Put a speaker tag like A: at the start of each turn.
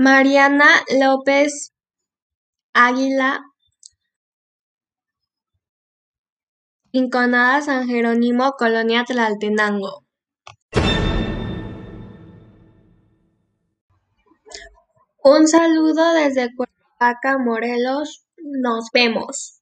A: Mariana López Águila, Rinconada San Jerónimo, Colonia Tlaltenango. Un saludo desde Cuernavaca, Morelos, nos vemos.